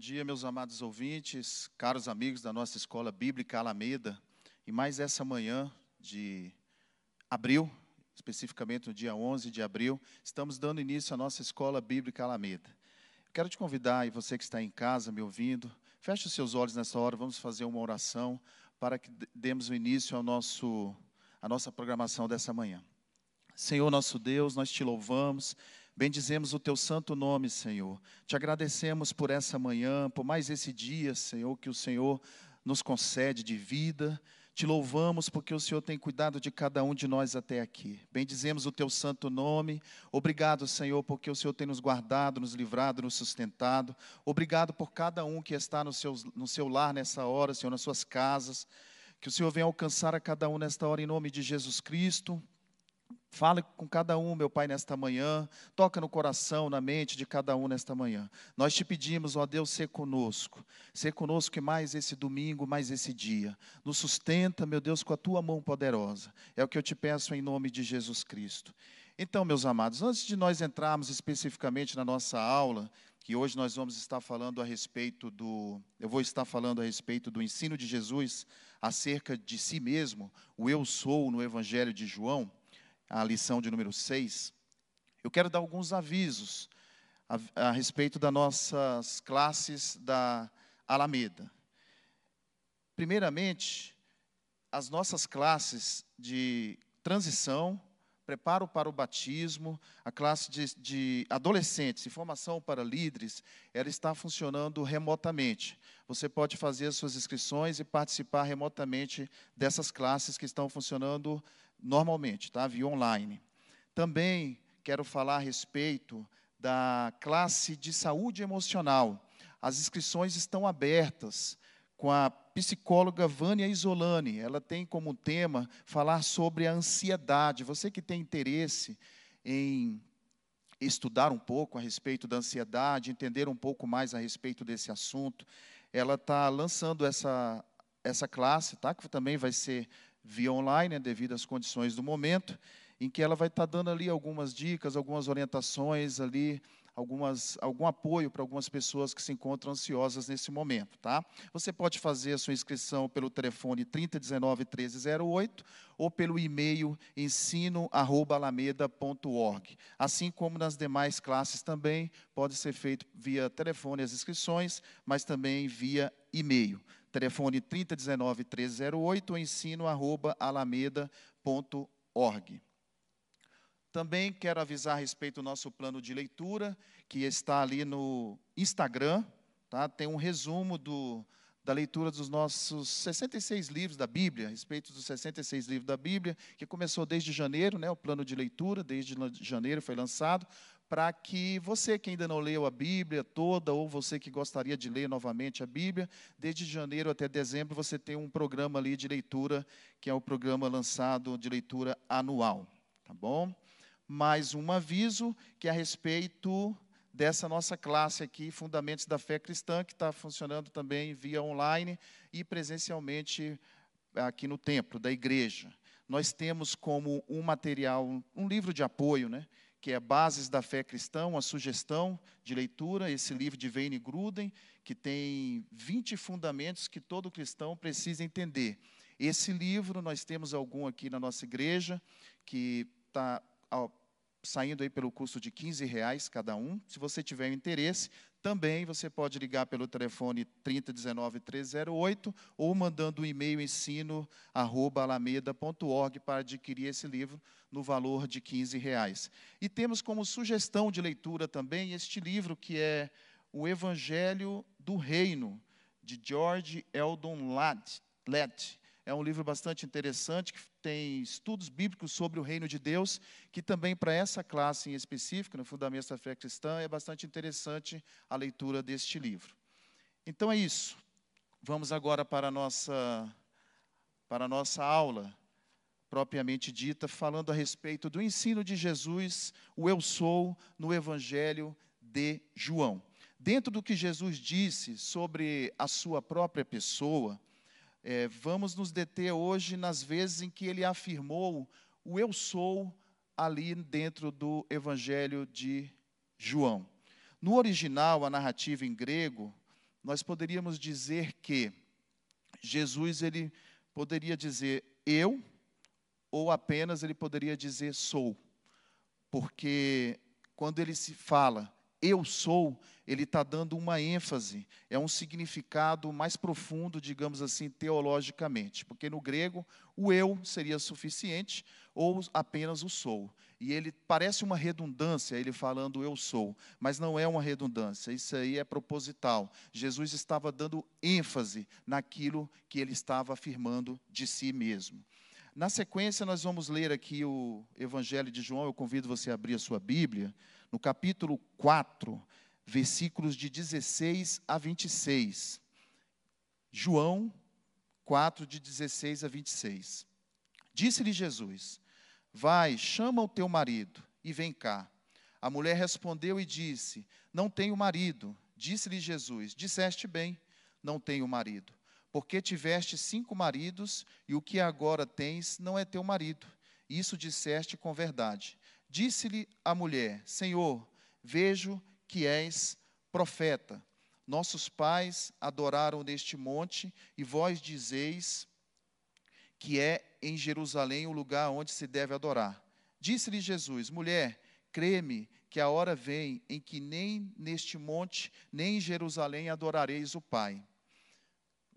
Bom dia, meus amados ouvintes, caros amigos da nossa escola bíblica Alameda. E mais essa manhã de abril, especificamente no dia 11 de abril, estamos dando início à nossa escola bíblica Alameda. Quero te convidar, e você que está em casa me ouvindo, feche os seus olhos nessa hora, vamos fazer uma oração para que demos o início ao nosso, à nossa programação dessa manhã. Senhor nosso Deus, nós te louvamos, Bendizemos o teu santo nome, Senhor. Te agradecemos por essa manhã, por mais esse dia, Senhor, que o Senhor nos concede de vida. Te louvamos porque o Senhor tem cuidado de cada um de nós até aqui. Bendizemos o teu santo nome. Obrigado, Senhor, porque o Senhor tem nos guardado, nos livrado, nos sustentado. Obrigado por cada um que está no seu, no seu lar nessa hora, Senhor, nas suas casas. Que o Senhor venha alcançar a cada um nesta hora em nome de Jesus Cristo. Fale com cada um, meu Pai, nesta manhã. Toca no coração, na mente de cada um nesta manhã. Nós te pedimos, ó Deus, ser conosco. Ser conosco mais esse domingo, mais esse dia. Nos sustenta, meu Deus, com a tua mão poderosa. É o que eu te peço em nome de Jesus Cristo. Então, meus amados, antes de nós entrarmos especificamente na nossa aula, que hoje nós vamos estar falando a respeito do. Eu vou estar falando a respeito do ensino de Jesus acerca de si mesmo, o eu sou no Evangelho de João a lição de número 6, eu quero dar alguns avisos a, a respeito das nossas classes da Alameda. Primeiramente, as nossas classes de transição, preparo para o batismo, a classe de, de, adolescentes e formação para líderes, ela está funcionando remotamente. Você pode fazer as suas inscrições e participar remotamente dessas classes que estão funcionando normalmente, tá? Via online. Também quero falar a respeito da classe de saúde emocional. As inscrições estão abertas com a psicóloga Vânia Isolani. Ela tem como tema falar sobre a ansiedade. Você que tem interesse em estudar um pouco a respeito da ansiedade, entender um pouco mais a respeito desse assunto, ela está lançando essa, essa classe, tá? que também vai ser via online, né, devido às condições do momento, em que ela vai estar tá dando ali algumas dicas, algumas orientações ali, algumas, algum apoio para algumas pessoas que se encontram ansiosas nesse momento, tá? Você pode fazer a sua inscrição pelo telefone 3019 1308 ou pelo e-mail ensino@alameda.org. Assim como nas demais classes também pode ser feito via telefone as inscrições, mas também via e-mail telefone 3019 1308 ou ensino@alameda.org. Também quero avisar a respeito do nosso plano de leitura, que está ali no Instagram, tá? Tem um resumo do, da leitura dos nossos 66 livros da Bíblia, a respeito dos 66 livros da Bíblia, que começou desde janeiro, né, o plano de leitura, desde janeiro foi lançado, para que você que ainda não leu a Bíblia toda, ou você que gostaria de ler novamente a Bíblia, desde janeiro até dezembro você tem um programa ali de leitura, que é o programa lançado de leitura anual, tá bom? Mais um aviso que é a respeito dessa nossa classe aqui, Fundamentos da Fé Cristã, que está funcionando também via online e presencialmente aqui no templo da igreja. Nós temos como um material, um livro de apoio, né? Que é Bases da Fé Cristã, uma sugestão de leitura, esse livro de Wayne Gruden, que tem 20 fundamentos que todo cristão precisa entender. Esse livro, nós temos algum aqui na nossa igreja, que está saindo aí pelo custo de 15 reais cada um. Se você tiver interesse, também você pode ligar pelo telefone 3019-308 ou mandando um e-mail ensino@alameda.org para adquirir esse livro no valor de 15 reais. E temos como sugestão de leitura também este livro que é O Evangelho do Reino, de George Eldon Ladd. É um livro bastante interessante, que tem estudos bíblicos sobre o reino de Deus, que também para essa classe em específico, no Fundamento da Fé Cristã, é bastante interessante a leitura deste livro. Então é isso. Vamos agora para a nossa, para a nossa aula, propriamente dita, falando a respeito do ensino de Jesus, o eu sou, no Evangelho de João. Dentro do que Jesus disse sobre a sua própria pessoa, é, vamos nos deter hoje nas vezes em que ele afirmou o eu sou ali dentro do Evangelho de João. No original, a narrativa em grego, nós poderíamos dizer que Jesus ele poderia dizer eu ou apenas ele poderia dizer sou. Porque quando ele se fala eu sou, ele está dando uma ênfase, é um significado mais profundo, digamos assim, teologicamente, porque no grego o eu seria suficiente ou apenas o sou. E ele parece uma redundância, ele falando eu sou, mas não é uma redundância, isso aí é proposital. Jesus estava dando ênfase naquilo que ele estava afirmando de si mesmo. Na sequência, nós vamos ler aqui o Evangelho de João. Eu convido você a abrir a sua Bíblia, no capítulo 4, versículos de 16 a 26. João 4, de 16 a 26. Disse-lhe Jesus: Vai, chama o teu marido e vem cá. A mulher respondeu e disse: Não tenho marido. Disse-lhe Jesus: Disseste bem, não tenho marido porque tiveste cinco maridos, e o que agora tens não é teu marido. Isso disseste com verdade. Disse-lhe a mulher: Senhor, vejo que és profeta. Nossos pais adoraram neste monte, e vós dizeis que é em Jerusalém o lugar onde se deve adorar. Disse-lhe Jesus: Mulher, crê-me que a hora vem em que nem neste monte, nem em Jerusalém adorareis o Pai.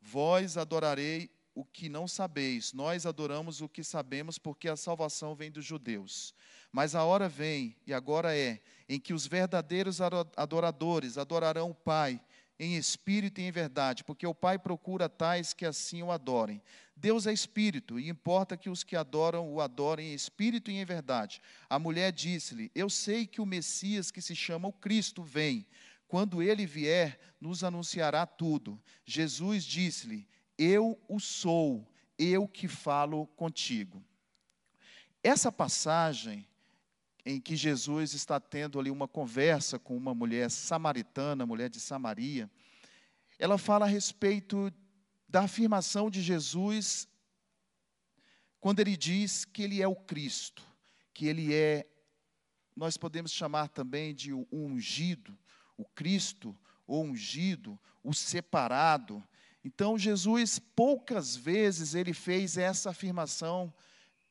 Vós adorarei o que não sabeis, nós adoramos o que sabemos, porque a salvação vem dos judeus. Mas a hora vem, e agora é, em que os verdadeiros adoradores adorarão o Pai em espírito e em verdade, porque o Pai procura tais que assim o adorem. Deus é espírito, e importa que os que adoram o adorem em espírito e em verdade. A mulher disse-lhe: Eu sei que o Messias, que se chama o Cristo, vem. Quando ele vier, nos anunciará tudo. Jesus disse-lhe: Eu o sou, eu que falo contigo. Essa passagem em que Jesus está tendo ali uma conversa com uma mulher samaritana, mulher de Samaria, ela fala a respeito da afirmação de Jesus quando ele diz que ele é o Cristo, que ele é, nós podemos chamar também de o ungido, o Cristo, o ungido, o separado. Então Jesus poucas vezes ele fez essa afirmação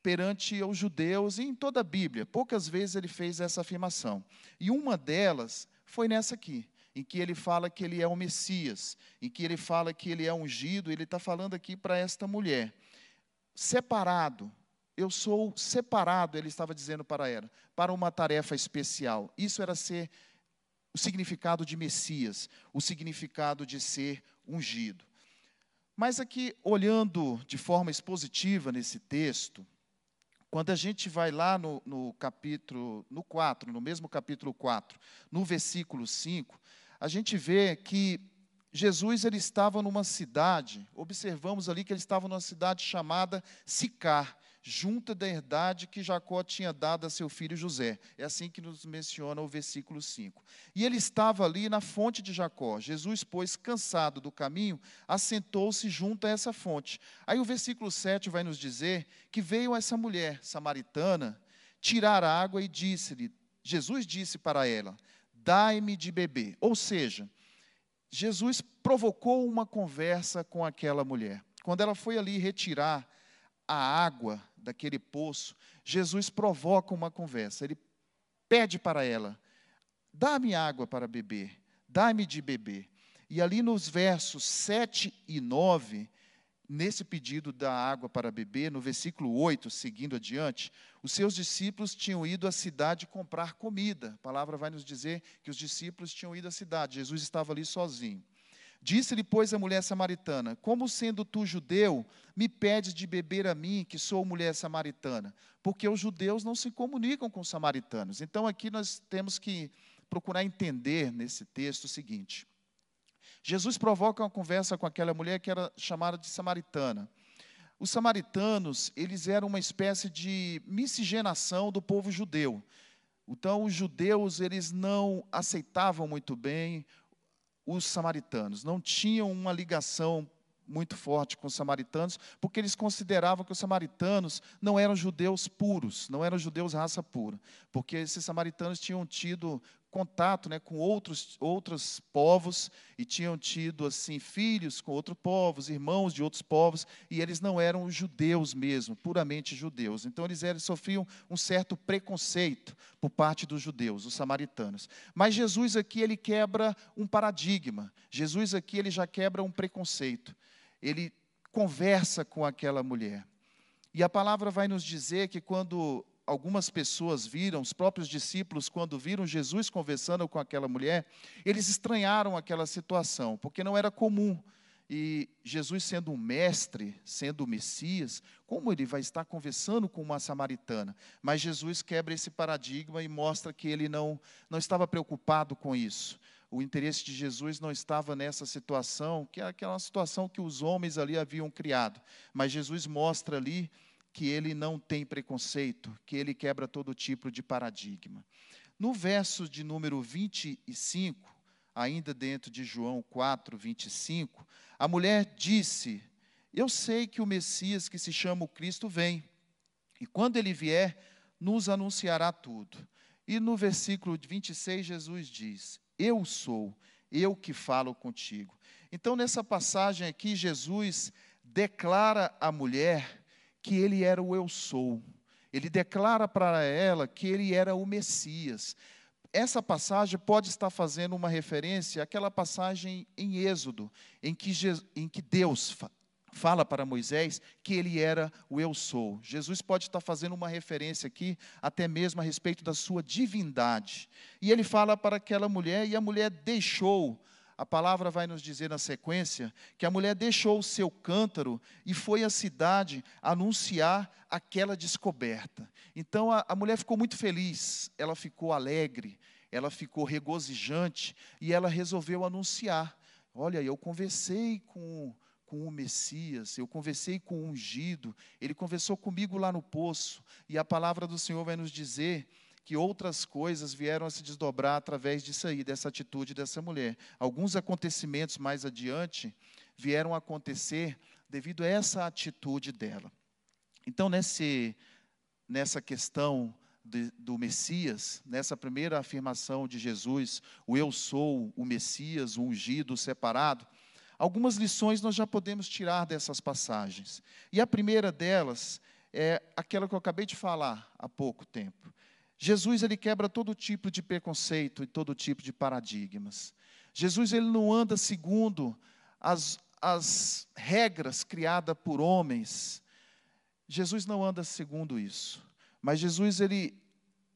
perante os judeus e em toda a Bíblia, poucas vezes ele fez essa afirmação. E uma delas foi nessa aqui, em que ele fala que ele é o Messias, em que ele fala que ele é ungido, ele está falando aqui para esta mulher. Separado, eu sou separado, ele estava dizendo para ela, para uma tarefa especial. Isso era ser o significado de Messias, o significado de ser ungido. Mas aqui, olhando de forma expositiva nesse texto, quando a gente vai lá no, no, capítulo, no 4, no mesmo capítulo 4, no versículo 5, a gente vê que Jesus ele estava numa cidade, observamos ali que ele estava numa cidade chamada Sicar, junto da herdade que Jacó tinha dado a seu filho José. É assim que nos menciona o versículo 5. E ele estava ali na fonte de Jacó. Jesus, pois, cansado do caminho, assentou-se junto a essa fonte. Aí o versículo 7 vai nos dizer que veio essa mulher samaritana tirar água e disse-lhe: Jesus disse para ela: Dai-me de beber. Ou seja, Jesus provocou uma conversa com aquela mulher. Quando ela foi ali retirar a água daquele poço, Jesus provoca uma conversa. Ele pede para ela: dá-me água para beber, dá-me de beber. E ali nos versos 7 e 9, nesse pedido da água para beber, no versículo 8, seguindo adiante, os seus discípulos tinham ido à cidade comprar comida. A palavra vai nos dizer que os discípulos tinham ido à cidade, Jesus estava ali sozinho. Disse-lhe, pois, a mulher samaritana: Como sendo tu judeu, me pedes de beber a mim, que sou mulher samaritana? Porque os judeus não se comunicam com os samaritanos. Então, aqui nós temos que procurar entender nesse texto o seguinte: Jesus provoca uma conversa com aquela mulher que era chamada de samaritana. Os samaritanos, eles eram uma espécie de miscigenação do povo judeu. Então, os judeus, eles não aceitavam muito bem os samaritanos, não tinham uma ligação muito forte com os samaritanos, porque eles consideravam que os samaritanos não eram judeus puros, não eram judeus raça pura, porque esses samaritanos tinham tido contato né, com outros, outros povos e tinham tido assim filhos com outros povos, irmãos de outros povos, e eles não eram judeus mesmo, puramente judeus. Então eles, eles sofriam um certo preconceito por parte dos judeus, os samaritanos. Mas Jesus aqui ele quebra um paradigma. Jesus aqui ele já quebra um preconceito. Ele conversa com aquela mulher. E a palavra vai nos dizer que quando algumas pessoas viram, os próprios discípulos, quando viram Jesus conversando com aquela mulher, eles estranharam aquela situação, porque não era comum. E Jesus, sendo um mestre, sendo o Messias, como ele vai estar conversando com uma samaritana? Mas Jesus quebra esse paradigma e mostra que ele não, não estava preocupado com isso. O interesse de Jesus não estava nessa situação, que é aquela situação que os homens ali haviam criado. Mas Jesus mostra ali que ele não tem preconceito, que ele quebra todo tipo de paradigma. No verso de número 25, ainda dentro de João 4, 25, a mulher disse: Eu sei que o Messias, que se chama o Cristo, vem, e quando ele vier, nos anunciará tudo. E no versículo 26, Jesus diz: Eu sou, eu que falo contigo. Então, nessa passagem aqui, Jesus declara à mulher que ele era o eu sou. Ele declara para ela que ele era o Messias. Essa passagem pode estar fazendo uma referência àquela passagem em Êxodo, em que, em que Deus fala para Moisés que ele era o eu sou. Jesus pode estar fazendo uma referência aqui, até mesmo a respeito da sua divindade. E ele fala para aquela mulher, e a mulher deixou a palavra vai nos dizer na sequência que a mulher deixou o seu cântaro e foi à cidade anunciar aquela descoberta. Então a, a mulher ficou muito feliz, ela ficou alegre, ela ficou regozijante e ela resolveu anunciar. Olha, eu conversei com, com o Messias, eu conversei com o ungido, ele conversou comigo lá no poço, e a palavra do Senhor vai nos dizer que outras coisas vieram a se desdobrar através disso aí, dessa atitude dessa mulher. Alguns acontecimentos mais adiante vieram a acontecer devido a essa atitude dela. Então, nesse, nessa questão de, do Messias, nessa primeira afirmação de Jesus, o eu sou o Messias, o ungido, o separado, algumas lições nós já podemos tirar dessas passagens. E a primeira delas é aquela que eu acabei de falar há pouco tempo. Jesus ele quebra todo tipo de preconceito e todo tipo de paradigmas. Jesus ele não anda segundo as, as regras criadas por homens. Jesus não anda segundo isso. Mas Jesus ele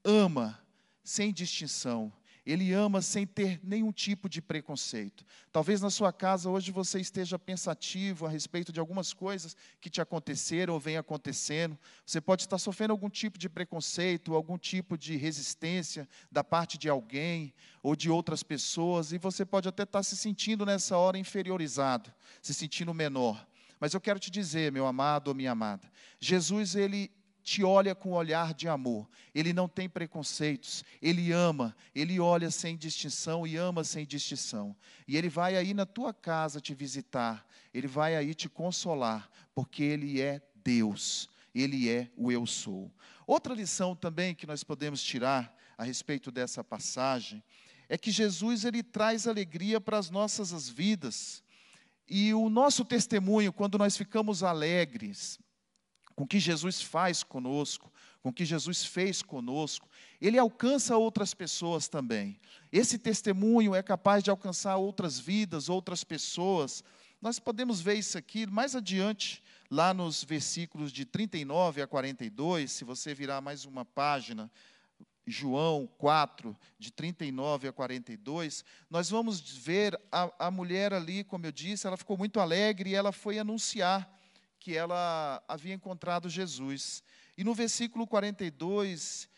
ama sem distinção. Ele ama sem ter nenhum tipo de preconceito. Talvez na sua casa hoje você esteja pensativo a respeito de algumas coisas que te aconteceram ou vem acontecendo. Você pode estar sofrendo algum tipo de preconceito, algum tipo de resistência da parte de alguém ou de outras pessoas, e você pode até estar se sentindo nessa hora inferiorizado, se sentindo menor. Mas eu quero te dizer, meu amado ou minha amada, Jesus ele te olha com olhar de amor. Ele não tem preconceitos, ele ama, ele olha sem distinção e ama sem distinção. E ele vai aí na tua casa te visitar, ele vai aí te consolar, porque ele é Deus, ele é o eu sou. Outra lição também que nós podemos tirar a respeito dessa passagem é que Jesus ele traz alegria para as nossas vidas. E o nosso testemunho, quando nós ficamos alegres, com o que Jesus faz conosco, com o que Jesus fez conosco, ele alcança outras pessoas também. Esse testemunho é capaz de alcançar outras vidas, outras pessoas. Nós podemos ver isso aqui mais adiante, lá nos versículos de 39 a 42, se você virar mais uma página, João 4, de 39 a 42, nós vamos ver a, a mulher ali, como eu disse, ela ficou muito alegre e ela foi anunciar que ela havia encontrado Jesus. E no versículo 42,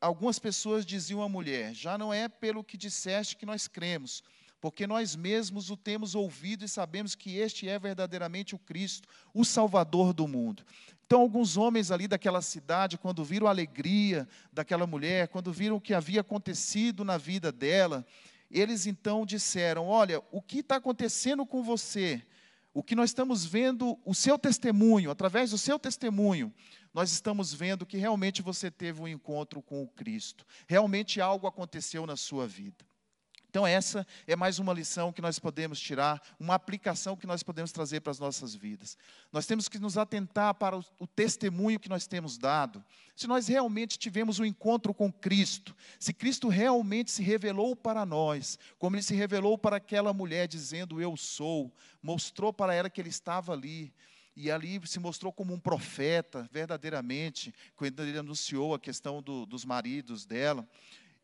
algumas pessoas diziam à mulher: Já não é pelo que disseste que nós cremos, porque nós mesmos o temos ouvido e sabemos que este é verdadeiramente o Cristo, o Salvador do mundo. Então, alguns homens ali daquela cidade, quando viram a alegria daquela mulher, quando viram o que havia acontecido na vida dela, eles então disseram: Olha, o que está acontecendo com você? O que nós estamos vendo, o seu testemunho, através do seu testemunho, nós estamos vendo que realmente você teve um encontro com o Cristo, realmente algo aconteceu na sua vida. Então, essa é mais uma lição que nós podemos tirar, uma aplicação que nós podemos trazer para as nossas vidas. Nós temos que nos atentar para o, o testemunho que nós temos dado. Se nós realmente tivemos um encontro com Cristo, se Cristo realmente se revelou para nós, como ele se revelou para aquela mulher, dizendo: Eu sou, mostrou para ela que ele estava ali, e ali se mostrou como um profeta, verdadeiramente, quando ele anunciou a questão do, dos maridos dela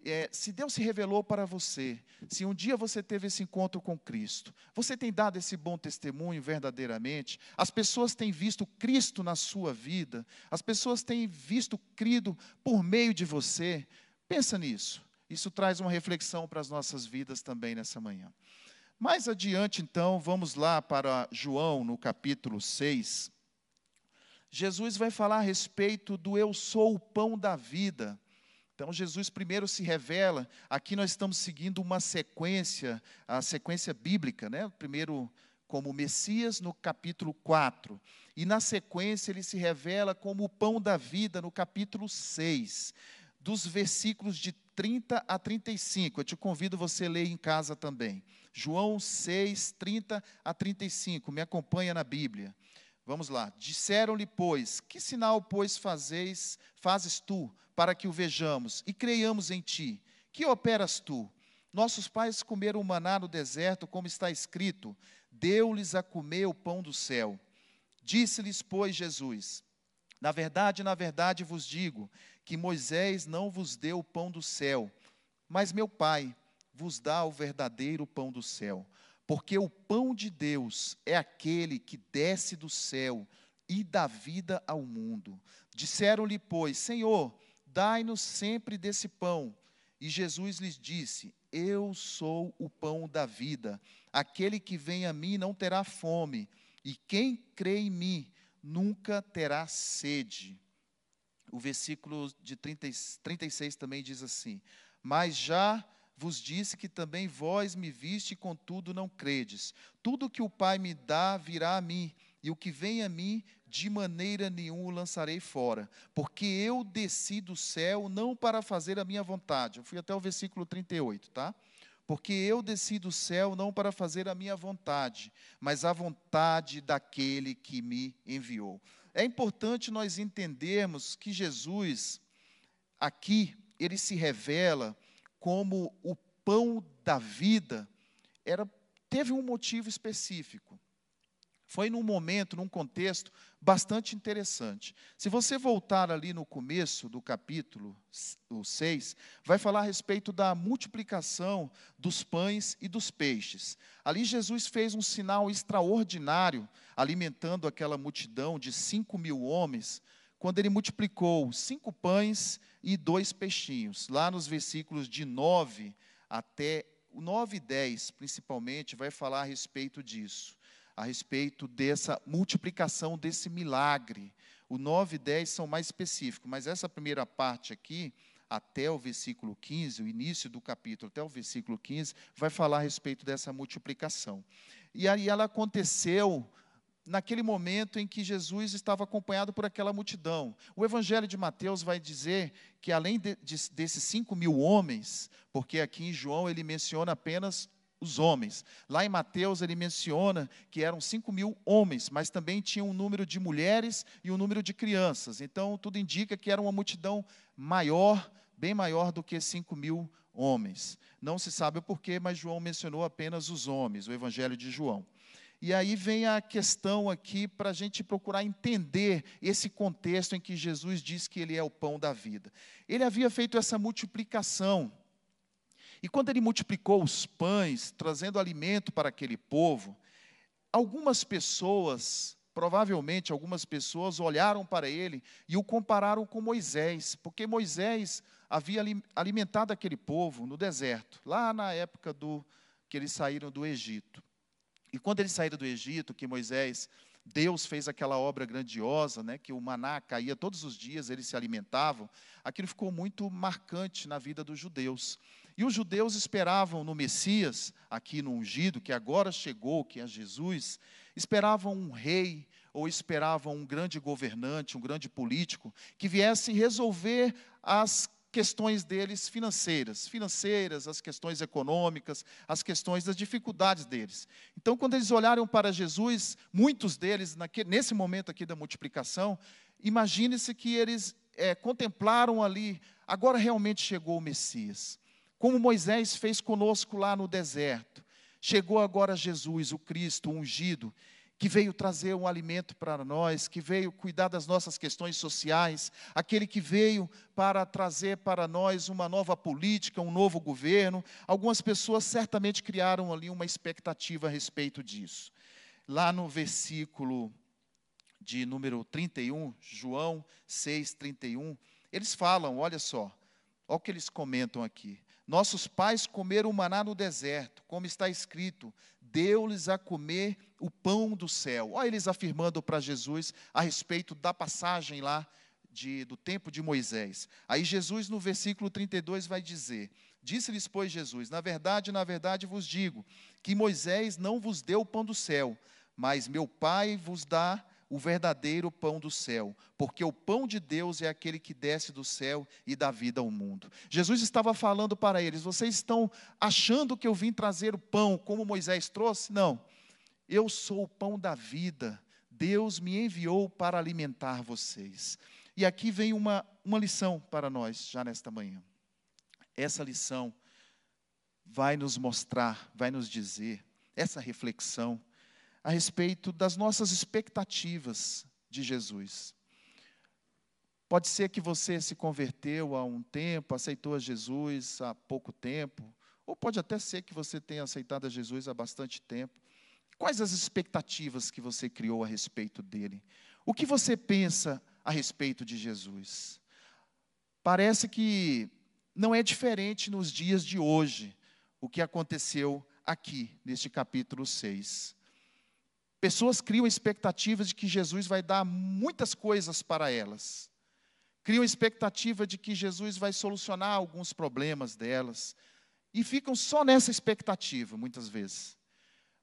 é, se Deus se revelou para você, se um dia você teve esse encontro com Cristo, você tem dado esse bom testemunho verdadeiramente, as pessoas têm visto Cristo na sua vida, as pessoas têm visto crido por meio de você, pensa nisso, isso traz uma reflexão para as nossas vidas também nessa manhã. Mais adiante, então, vamos lá para João, no capítulo 6. Jesus vai falar a respeito do eu sou o pão da vida. Então, Jesus primeiro se revela, aqui nós estamos seguindo uma sequência, a sequência bíblica, né? Primeiro como Messias no capítulo 4. E na sequência ele se revela como o pão da vida no capítulo 6, dos versículos de 30 a 35. Eu te convido você a ler em casa também. João 6, 30 a 35. Me acompanha na Bíblia. Vamos lá. Disseram-lhe, pois, que sinal, pois, fazeis, fazes tu, para que o vejamos e creiamos em ti? Que operas tu? Nossos pais comeram o maná no deserto, como está escrito: Deu-lhes a comer o pão do céu. Disse-lhes, pois, Jesus: Na verdade, na verdade vos digo que Moisés não vos deu o pão do céu, mas meu Pai vos dá o verdadeiro pão do céu. Porque o pão de Deus é aquele que desce do céu e dá vida ao mundo. Disseram-lhe, pois, Senhor, dai-nos sempre desse pão. E Jesus lhes disse: Eu sou o pão da vida. Aquele que vem a mim não terá fome, e quem crê em mim nunca terá sede. O versículo de 30, 36 também diz assim: Mas já vos disse que também vós me viste, contudo não credes. Tudo que o Pai me dá virá a mim, e o que vem a mim, de maneira nenhuma o lançarei fora, porque eu desci do céu não para fazer a minha vontade. Eu fui até o versículo 38, tá? Porque eu desci do céu não para fazer a minha vontade, mas a vontade daquele que me enviou. É importante nós entendermos que Jesus, aqui, ele se revela como o pão da vida, era, teve um motivo específico. Foi num momento, num contexto bastante interessante. Se você voltar ali no começo do capítulo 6, vai falar a respeito da multiplicação dos pães e dos peixes. Ali Jesus fez um sinal extraordinário, alimentando aquela multidão de cinco mil homens, quando ele multiplicou cinco pães e dois peixinhos. Lá nos versículos de 9 até o 9 e 10, principalmente, vai falar a respeito disso, a respeito dessa multiplicação, desse milagre. O 9 e 10 são mais específicos, mas essa primeira parte aqui, até o versículo 15, o início do capítulo, até o versículo 15, vai falar a respeito dessa multiplicação. E aí ela aconteceu naquele momento em que Jesus estava acompanhado por aquela multidão. O Evangelho de Mateus vai dizer que, além de, de, desses cinco mil homens, porque aqui em João ele menciona apenas os homens. Lá em Mateus ele menciona que eram cinco mil homens, mas também tinha um número de mulheres e um número de crianças. Então tudo indica que era uma multidão maior, bem maior do que cinco mil homens. Não se sabe o porquê, mas João mencionou apenas os homens, o Evangelho de João. E aí vem a questão aqui para a gente procurar entender esse contexto em que Jesus diz que ele é o pão da vida. Ele havia feito essa multiplicação. E quando ele multiplicou os pães, trazendo alimento para aquele povo, algumas pessoas, provavelmente algumas pessoas, olharam para ele e o compararam com Moisés, porque Moisés havia alimentado aquele povo no deserto, lá na época do que eles saíram do Egito. E quando eles saíram do Egito, que Moisés Deus fez aquela obra grandiosa, né, que o maná caía todos os dias, eles se alimentavam, aquilo ficou muito marcante na vida dos judeus. E os judeus esperavam no Messias, aqui no ungido, que agora chegou, que é Jesus, esperavam um rei, ou esperavam um grande governante, um grande político, que viesse resolver as questões deles financeiras, financeiras, as questões econômicas, as questões das dificuldades deles. Então, quando eles olharam para Jesus, muitos deles, naquele, nesse momento aqui da multiplicação, imagine-se que eles é, contemplaram ali, agora realmente chegou o Messias. Como Moisés fez conosco lá no deserto. Chegou agora Jesus, o Cristo, o ungido, que veio trazer um alimento para nós, que veio cuidar das nossas questões sociais, aquele que veio para trazer para nós uma nova política, um novo governo. Algumas pessoas certamente criaram ali uma expectativa a respeito disso. Lá no versículo de número 31, João 6, 31, eles falam, olha só, olha o que eles comentam aqui. Nossos pais comeram o maná no deserto, como está escrito: deu-lhes a comer o pão do céu. Olha eles afirmando para Jesus a respeito da passagem lá de, do tempo de Moisés. Aí Jesus, no versículo 32, vai dizer: Disse-lhes, pois, Jesus: Na verdade, na verdade vos digo, que Moisés não vos deu o pão do céu, mas meu Pai vos dá o verdadeiro pão do céu, porque o pão de Deus é aquele que desce do céu e dá vida ao mundo. Jesus estava falando para eles: vocês estão achando que eu vim trazer o pão como Moisés trouxe? Não, eu sou o pão da vida. Deus me enviou para alimentar vocês. E aqui vem uma, uma lição para nós, já nesta manhã. Essa lição vai nos mostrar, vai nos dizer, essa reflexão a respeito das nossas expectativas de Jesus. Pode ser que você se converteu há um tempo, aceitou a Jesus há pouco tempo, ou pode até ser que você tenha aceitado a Jesus há bastante tempo. Quais as expectativas que você criou a respeito dele? O que você pensa a respeito de Jesus? Parece que não é diferente nos dias de hoje o que aconteceu aqui, neste capítulo 6. Pessoas criam expectativas de que Jesus vai dar muitas coisas para elas. Criam expectativa de que Jesus vai solucionar alguns problemas delas. E ficam só nessa expectativa, muitas vezes.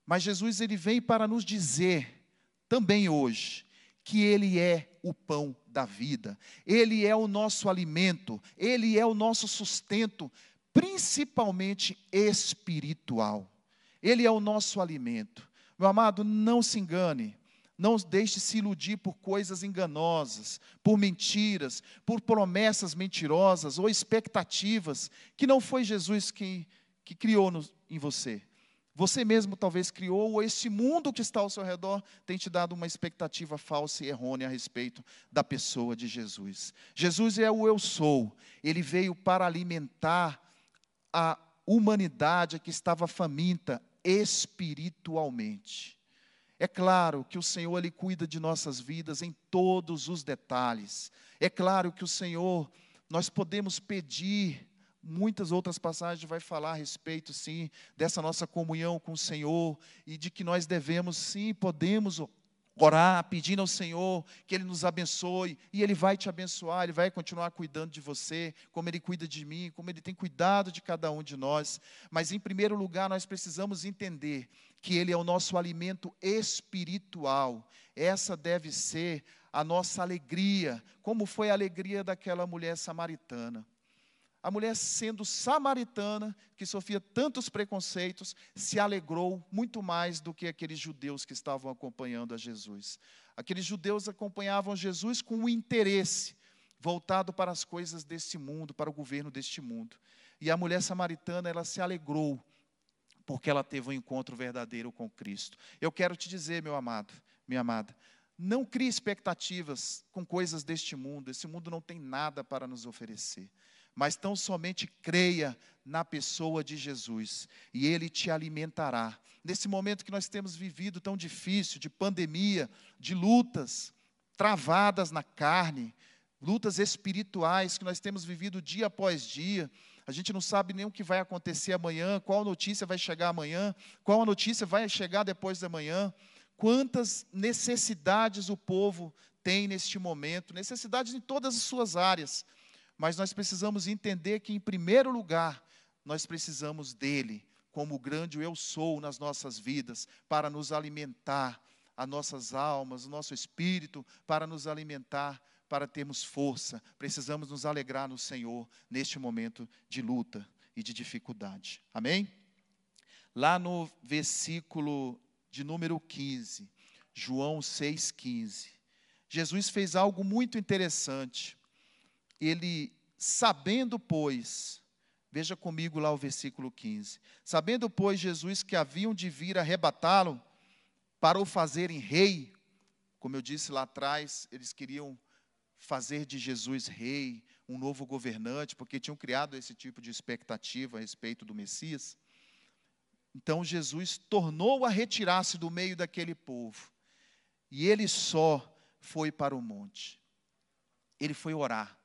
Mas Jesus ele vem para nos dizer também hoje que ele é o pão da vida. Ele é o nosso alimento, ele é o nosso sustento, principalmente espiritual. Ele é o nosso alimento. Meu amado, não se engane. Não deixe se iludir por coisas enganosas, por mentiras, por promessas mentirosas ou expectativas que não foi Jesus que, que criou no, em você. Você mesmo talvez criou, ou esse mundo que está ao seu redor tem te dado uma expectativa falsa e errônea a respeito da pessoa de Jesus. Jesus é o eu sou, ele veio para alimentar a humanidade que estava faminta, espiritualmente. É claro que o Senhor ele cuida de nossas vidas em todos os detalhes. É claro que o Senhor nós podemos pedir muitas outras passagens vai falar a respeito sim dessa nossa comunhão com o Senhor e de que nós devemos sim, podemos orar pedindo ao Senhor que Ele nos abençoe, e Ele vai te abençoar, Ele vai continuar cuidando de você, como Ele cuida de mim, como Ele tem cuidado de cada um de nós. Mas, em primeiro lugar, nós precisamos entender que Ele é o nosso alimento espiritual, essa deve ser a nossa alegria, como foi a alegria daquela mulher samaritana a mulher, sendo samaritana, que sofria tantos preconceitos, se alegrou muito mais do que aqueles judeus que estavam acompanhando a Jesus. Aqueles judeus acompanhavam Jesus com um interesse voltado para as coisas deste mundo, para o governo deste mundo. E a mulher samaritana, ela se alegrou, porque ela teve um encontro verdadeiro com Cristo. Eu quero te dizer, meu amado, minha amada, não crie expectativas com coisas deste mundo, esse mundo não tem nada para nos oferecer mas tão somente creia na pessoa de Jesus e Ele te alimentará. Nesse momento que nós temos vivido tão difícil, de pandemia, de lutas travadas na carne, lutas espirituais que nós temos vivido dia após dia, a gente não sabe nem o que vai acontecer amanhã, qual notícia vai chegar amanhã, qual notícia vai chegar depois da manhã. quantas necessidades o povo tem neste momento, necessidades em todas as suas áreas. Mas nós precisamos entender que, em primeiro lugar, nós precisamos dele, como o grande eu sou nas nossas vidas, para nos alimentar, as nossas almas, o nosso espírito, para nos alimentar, para termos força. Precisamos nos alegrar no Senhor neste momento de luta e de dificuldade. Amém? Lá no versículo de número 15, João 6,15, Jesus fez algo muito interessante. Ele, sabendo, pois, veja comigo lá o versículo 15: Sabendo, pois, Jesus que haviam de vir arrebatá-lo para o fazerem rei, como eu disse lá atrás, eles queriam fazer de Jesus rei, um novo governante, porque tinham criado esse tipo de expectativa a respeito do Messias. Então Jesus tornou a retirar-se do meio daquele povo. E ele só foi para o monte. Ele foi orar.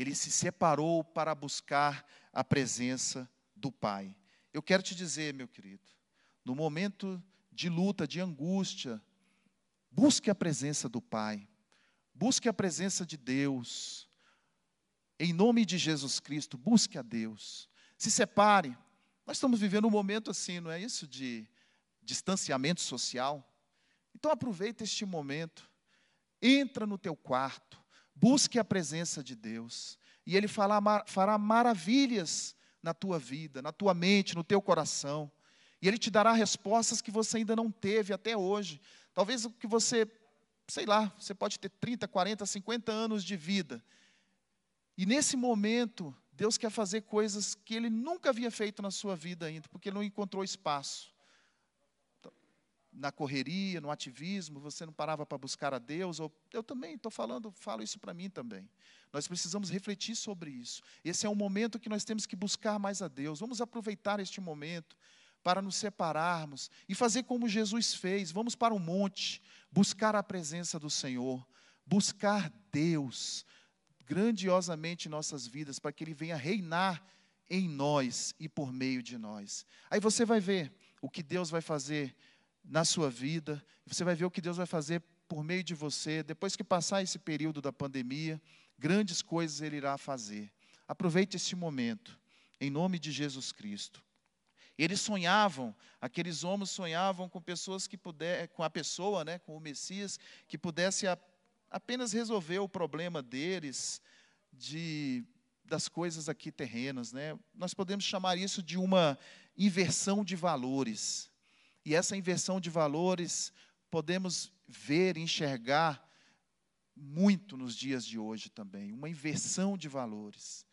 Ele se separou para buscar a presença do Pai. Eu quero te dizer, meu querido, no momento de luta, de angústia, busque a presença do Pai. Busque a presença de Deus. Em nome de Jesus Cristo, busque a Deus. Se separe, nós estamos vivendo um momento assim, não é isso? De distanciamento social. Então aproveita este momento. Entra no teu quarto. Busque a presença de Deus. E Ele fará, maravilhas na tua vida, na tua mente, no teu coração. E Ele te dará respostas que você ainda não teve até hoje. Talvez o que você, sei lá, você pode ter 30, 40, 50 anos de vida. E nesse momento, Deus quer fazer coisas que ele nunca havia feito na sua vida ainda, porque ele não encontrou espaço. Na correria, no ativismo, você não parava para buscar a Deus, ou eu também estou falando, falo isso para mim também. Nós precisamos refletir sobre isso. Esse é um momento que nós temos que buscar mais a Deus. Vamos aproveitar este momento para nos separarmos e fazer como Jesus fez. Vamos para o monte, buscar a presença do Senhor, buscar Deus, grandiosamente em nossas vidas, para que Ele venha reinar em nós e por meio de nós. Aí você vai ver o que Deus vai fazer na sua vida, você vai ver o que Deus vai fazer por meio de você, depois que passar esse período da pandemia, grandes coisas Ele irá fazer. Aproveite esse momento, em nome de Jesus Cristo. Eles sonhavam, aqueles homens sonhavam com pessoas que puder, com a pessoa, né, com o Messias, que pudesse apenas resolver o problema deles de das coisas aqui terrenas, né? Nós podemos chamar isso de uma inversão de valores. E essa inversão de valores podemos ver, enxergar muito nos dias de hoje também, uma inversão de valores.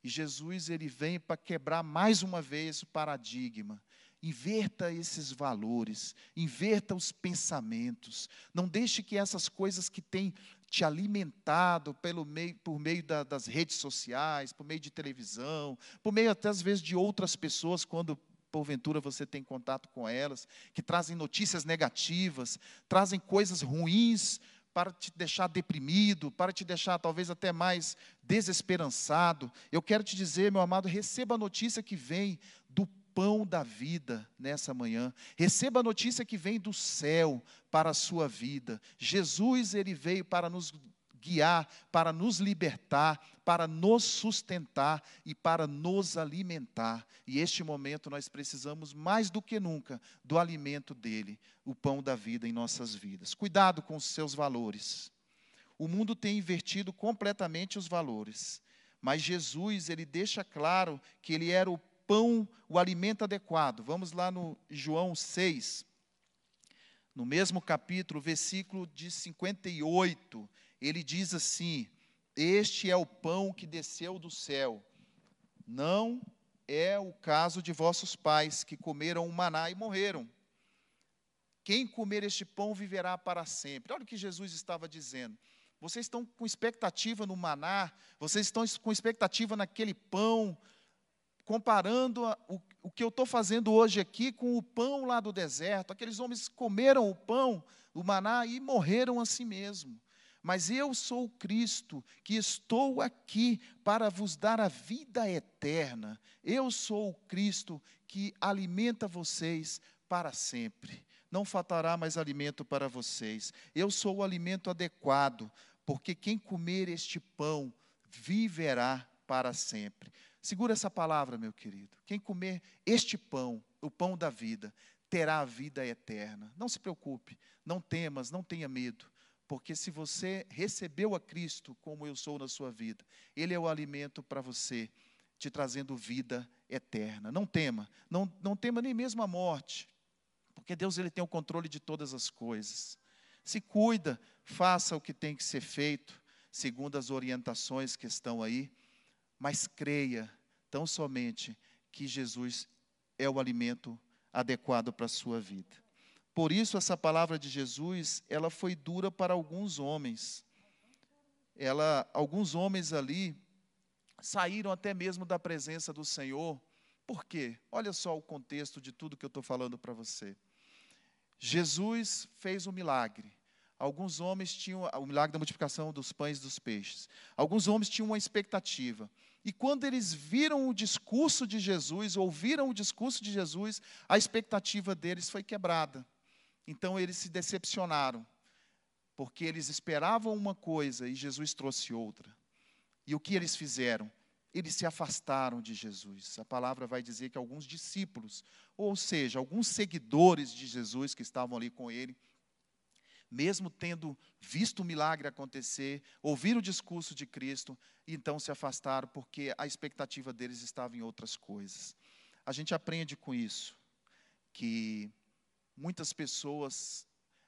E Jesus ele vem para quebrar mais uma vez o paradigma Inverta esses valores, inverta os pensamentos. Não deixe que essas coisas que têm te alimentado pelo meio, por meio da, das redes sociais, por meio de televisão, por meio até às vezes de outras pessoas, quando porventura você tem contato com elas, que trazem notícias negativas, trazem coisas ruins para te deixar deprimido, para te deixar talvez até mais desesperançado. Eu quero te dizer, meu amado, receba a notícia que vem do pão da vida nessa manhã. Receba a notícia que vem do céu para a sua vida. Jesus, ele veio para nos guiar, para nos libertar, para nos sustentar e para nos alimentar. E este momento nós precisamos mais do que nunca do alimento dele, o pão da vida em nossas vidas. Cuidado com os seus valores. O mundo tem invertido completamente os valores, mas Jesus, ele deixa claro que ele era o pão, o alimento adequado. Vamos lá no João 6, no mesmo capítulo, versículo de 58, ele diz assim: Este é o pão que desceu do céu. Não é o caso de vossos pais, que comeram o maná e morreram. Quem comer este pão viverá para sempre. Olha o que Jesus estava dizendo. Vocês estão com expectativa no maná, vocês estão com expectativa naquele pão, comparando a, o, o que eu estou fazendo hoje aqui com o pão lá do deserto. Aqueles homens comeram o pão, o maná, e morreram a si mesmo. Mas eu sou Cristo que estou aqui para vos dar a vida eterna. Eu sou o Cristo que alimenta vocês para sempre. não faltará mais alimento para vocês. Eu sou o alimento adequado, porque quem comer este pão viverá para sempre. Segura essa palavra, meu querido. Quem comer este pão, o pão da vida, terá a vida eterna. Não se preocupe, não temas, não tenha medo, porque se você recebeu a Cristo como eu sou na sua vida, Ele é o alimento para você, te trazendo vida eterna. Não tema, não, não tema nem mesmo a morte, porque Deus ele tem o controle de todas as coisas. Se cuida, faça o que tem que ser feito, segundo as orientações que estão aí, mas creia tão somente que Jesus é o alimento adequado para a sua vida. Por isso essa palavra de Jesus, ela foi dura para alguns homens. Ela, alguns homens ali saíram até mesmo da presença do Senhor. Por quê? Olha só o contexto de tudo que eu estou falando para você. Jesus fez um milagre. Alguns homens tinham o milagre da multiplicação dos pães e dos peixes. Alguns homens tinham uma expectativa. E quando eles viram o discurso de Jesus, ouviram o discurso de Jesus, a expectativa deles foi quebrada. Então eles se decepcionaram, porque eles esperavam uma coisa e Jesus trouxe outra. E o que eles fizeram? Eles se afastaram de Jesus. A palavra vai dizer que alguns discípulos, ou seja, alguns seguidores de Jesus que estavam ali com ele, mesmo tendo visto o milagre acontecer, ouviram o discurso de Cristo, então se afastaram porque a expectativa deles estava em outras coisas. A gente aprende com isso que muitas pessoas,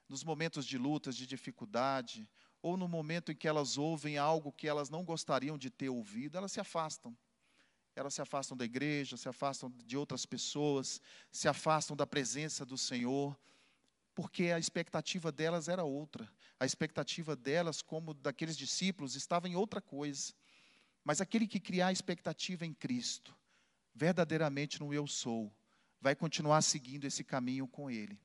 nos momentos de lutas, de dificuldade, ou no momento em que elas ouvem algo que elas não gostariam de ter ouvido, elas se afastam. Elas se afastam da igreja, se afastam de outras pessoas, se afastam da presença do Senhor, porque a expectativa delas era outra. A expectativa delas, como daqueles discípulos, estava em outra coisa. Mas aquele que criar expectativa em Cristo, verdadeiramente no eu sou, vai continuar seguindo esse caminho com Ele.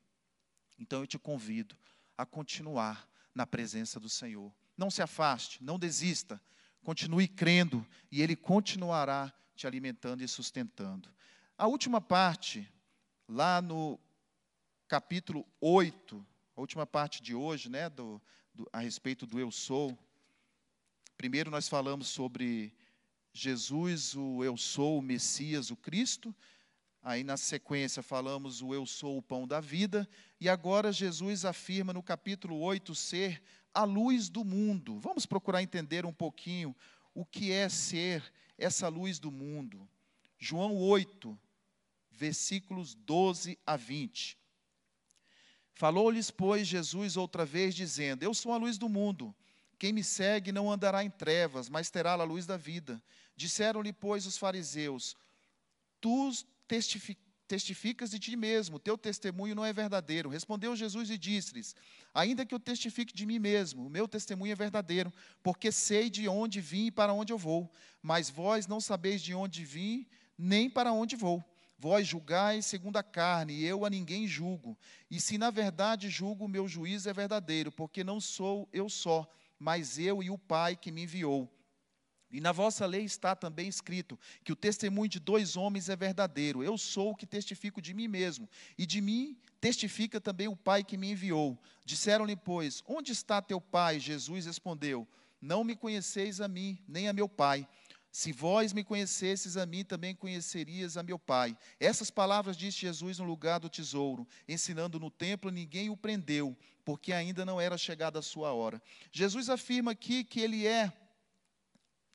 Então eu te convido a continuar na presença do Senhor. Não se afaste, não desista, continue crendo e Ele continuará te alimentando e sustentando. A última parte, lá no capítulo 8, a última parte de hoje, né, do, do, a respeito do eu sou. Primeiro nós falamos sobre Jesus, o eu sou, o Messias, o Cristo. Aí na sequência falamos o eu sou o pão da vida. E agora Jesus afirma no capítulo 8 ser a luz do mundo. Vamos procurar entender um pouquinho o que é ser essa luz do mundo. João 8, versículos 12 a 20. Falou-lhes, pois, Jesus outra vez, dizendo: Eu sou a luz do mundo. Quem me segue não andará em trevas, mas terá a luz da vida. Disseram-lhe, pois, os fariseus: Tu testificas de ti mesmo, teu testemunho não é verdadeiro. Respondeu Jesus e disse-lhes: Ainda que eu testifique de mim mesmo, o meu testemunho é verdadeiro, porque sei de onde vim e para onde eu vou. Mas vós não sabeis de onde vim, nem para onde vou. Vós julgais segundo a carne, e eu a ninguém julgo. E se na verdade julgo, o meu juízo é verdadeiro, porque não sou eu só, mas eu e o Pai que me enviou. E na vossa lei está também escrito que o testemunho de dois homens é verdadeiro. Eu sou o que testifico de mim mesmo, e de mim testifica também o Pai que me enviou. Disseram-lhe, pois, onde está teu Pai? Jesus respondeu: Não me conheceis a mim, nem a meu Pai. Se vós me conhecesses a mim, também conhecerias a meu Pai. Essas palavras disse Jesus no lugar do tesouro, ensinando no templo, ninguém o prendeu, porque ainda não era chegada a sua hora. Jesus afirma aqui que ele é,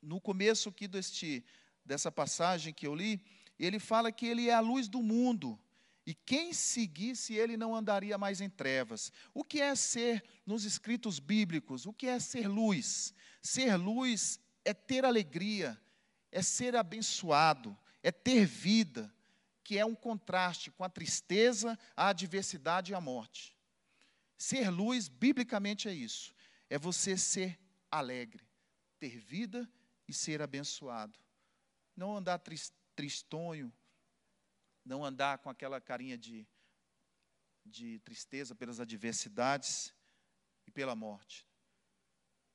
no começo aqui deste, dessa passagem que eu li, ele fala que ele é a luz do mundo. E quem seguisse ele não andaria mais em trevas. O que é ser, nos escritos bíblicos, o que é ser luz? Ser luz é ter alegria, é ser abençoado, é ter vida, que é um contraste com a tristeza, a adversidade e a morte. Ser luz, biblicamente, é isso: é você ser alegre, ter vida e ser abençoado. Não andar tristonho, não andar com aquela carinha de, de tristeza pelas adversidades e pela morte.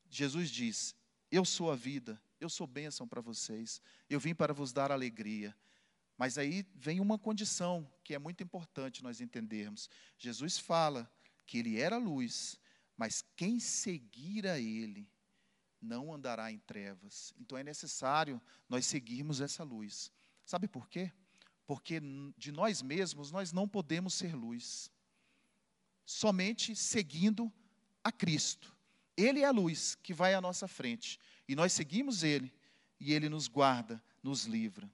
Jesus diz: Eu sou a vida, eu sou bênção para vocês. Eu vim para vos dar alegria. Mas aí vem uma condição que é muito importante nós entendermos. Jesus fala que ele era luz, mas quem seguir a ele não andará em trevas. Então é necessário nós seguirmos essa luz. Sabe por quê? Porque de nós mesmos nós não podemos ser luz. Somente seguindo a Cristo. Ele é a luz que vai à nossa frente. E nós seguimos Ele, e Ele nos guarda, nos livra.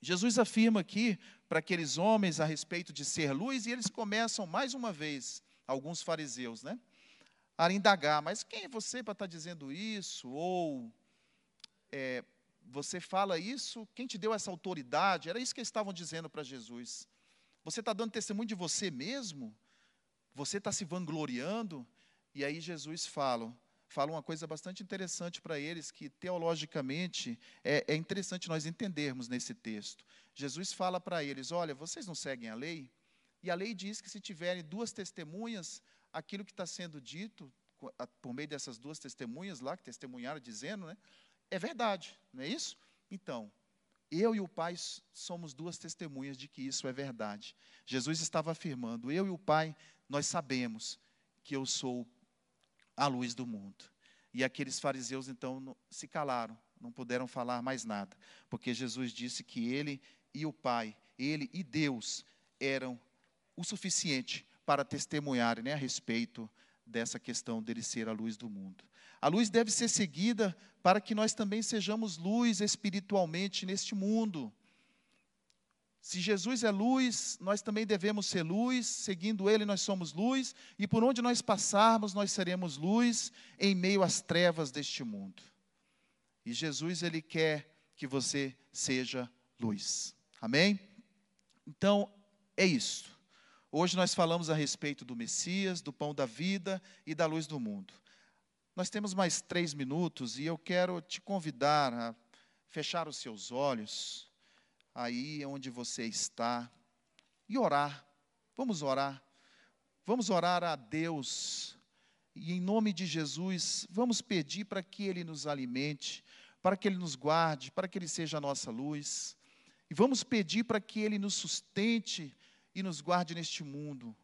Jesus afirma aqui para aqueles homens a respeito de ser luz, e eles começam mais uma vez, alguns fariseus, né? A indagar, mas quem é você para estar dizendo isso? Ou é, você fala isso, quem te deu essa autoridade? Era isso que eles estavam dizendo para Jesus. Você está dando testemunho de você mesmo? Você está se vangloriando? E aí Jesus fala, fala uma coisa bastante interessante para eles, que teologicamente é, é interessante nós entendermos nesse texto. Jesus fala para eles: olha, vocês não seguem a lei? E a lei diz que se tiverem duas testemunhas, aquilo que está sendo dito, por meio dessas duas testemunhas lá, que testemunharam dizendo, né, é verdade, não é isso? Então, eu e o Pai somos duas testemunhas de que isso é verdade. Jesus estava afirmando: eu e o Pai, nós sabemos que eu sou a luz do mundo. E aqueles fariseus então se calaram, não puderam falar mais nada, porque Jesus disse que ele e o Pai, ele e Deus eram o suficiente para testemunharem né, a respeito dessa questão dele ser a luz do mundo. A luz deve ser seguida para que nós também sejamos luz espiritualmente neste mundo. Se Jesus é luz, nós também devemos ser luz, seguindo Ele, nós somos luz, e por onde nós passarmos, nós seremos luz em meio às trevas deste mundo. E Jesus, Ele quer que você seja luz. Amém? Então, é isso. Hoje nós falamos a respeito do Messias, do pão da vida e da luz do mundo. Nós temos mais três minutos e eu quero te convidar a fechar os seus olhos aí onde você está e orar. Vamos orar. Vamos orar a Deus. E em nome de Jesus, vamos pedir para que Ele nos alimente, para que Ele nos guarde, para que Ele seja a nossa luz. E vamos pedir para que Ele nos sustente e nos guarde neste mundo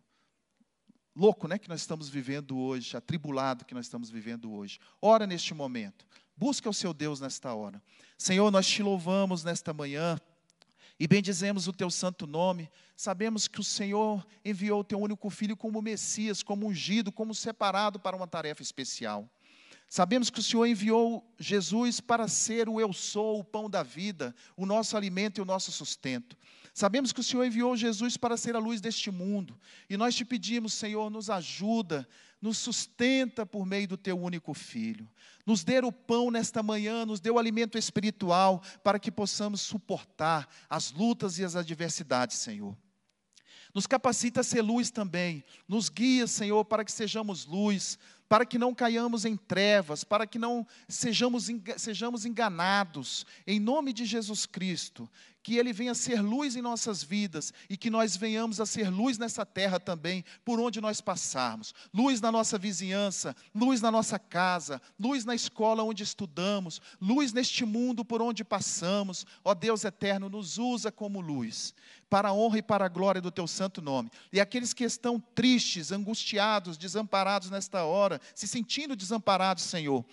louco, né, que nós estamos vivendo hoje, atribulado que nós estamos vivendo hoje. Ora neste momento. Busca o seu Deus nesta hora. Senhor, nós te louvamos nesta manhã e bendizemos o teu santo nome. Sabemos que o Senhor enviou o teu único filho como Messias, como ungido, como separado para uma tarefa especial. Sabemos que o Senhor enviou Jesus para ser o eu sou, o pão da vida, o nosso alimento e o nosso sustento. Sabemos que o Senhor enviou Jesus para ser a luz deste mundo. E nós te pedimos, Senhor, nos ajuda, nos sustenta por meio do teu único filho. Nos dê o pão nesta manhã, nos dê o alimento espiritual para que possamos suportar as lutas e as adversidades, Senhor. Nos capacita a ser luz também. Nos guia, Senhor, para que sejamos luz, para que não caiamos em trevas, para que não sejamos, sejamos enganados. Em nome de Jesus Cristo, que Ele venha ser luz em nossas vidas e que nós venhamos a ser luz nessa terra também, por onde nós passarmos. Luz na nossa vizinhança, luz na nossa casa, luz na escola onde estudamos, luz neste mundo por onde passamos. Ó Deus eterno, nos usa como luz, para a honra e para a glória do Teu santo nome. E aqueles que estão tristes, angustiados, desamparados nesta hora, se sentindo desamparados, Senhor,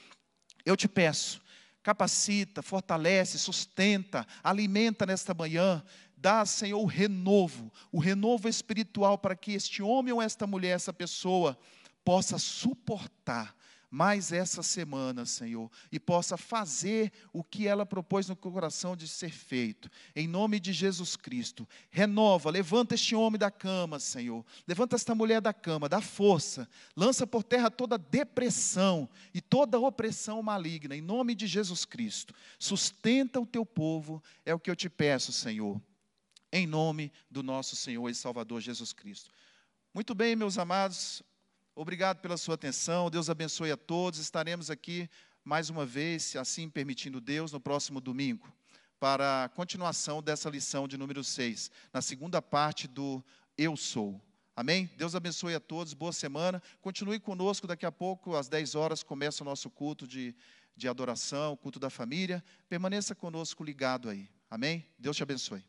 eu te peço capacita, fortalece, sustenta, alimenta nesta manhã. Dá, Senhor, o renovo, o renovo espiritual para que este homem ou esta mulher, essa pessoa, possa suportar mais essa semana, Senhor, e possa fazer o que ela propôs no coração de ser feito. Em nome de Jesus Cristo, renova, levanta este homem da cama, Senhor. Levanta esta mulher da cama, dá força. Lança por terra toda depressão e toda opressão maligna, em nome de Jesus Cristo. Sustenta o teu povo, é o que eu te peço, Senhor. Em nome do nosso Senhor e Salvador Jesus Cristo. Muito bem, meus amados, Obrigado pela sua atenção. Deus abençoe a todos. Estaremos aqui mais uma vez, se assim permitindo Deus, no próximo domingo, para a continuação dessa lição de número 6, na segunda parte do Eu Sou. Amém? Deus abençoe a todos, boa semana. Continue conosco, daqui a pouco, às 10 horas, começa o nosso culto de, de adoração, culto da família. Permaneça conosco ligado aí. Amém? Deus te abençoe.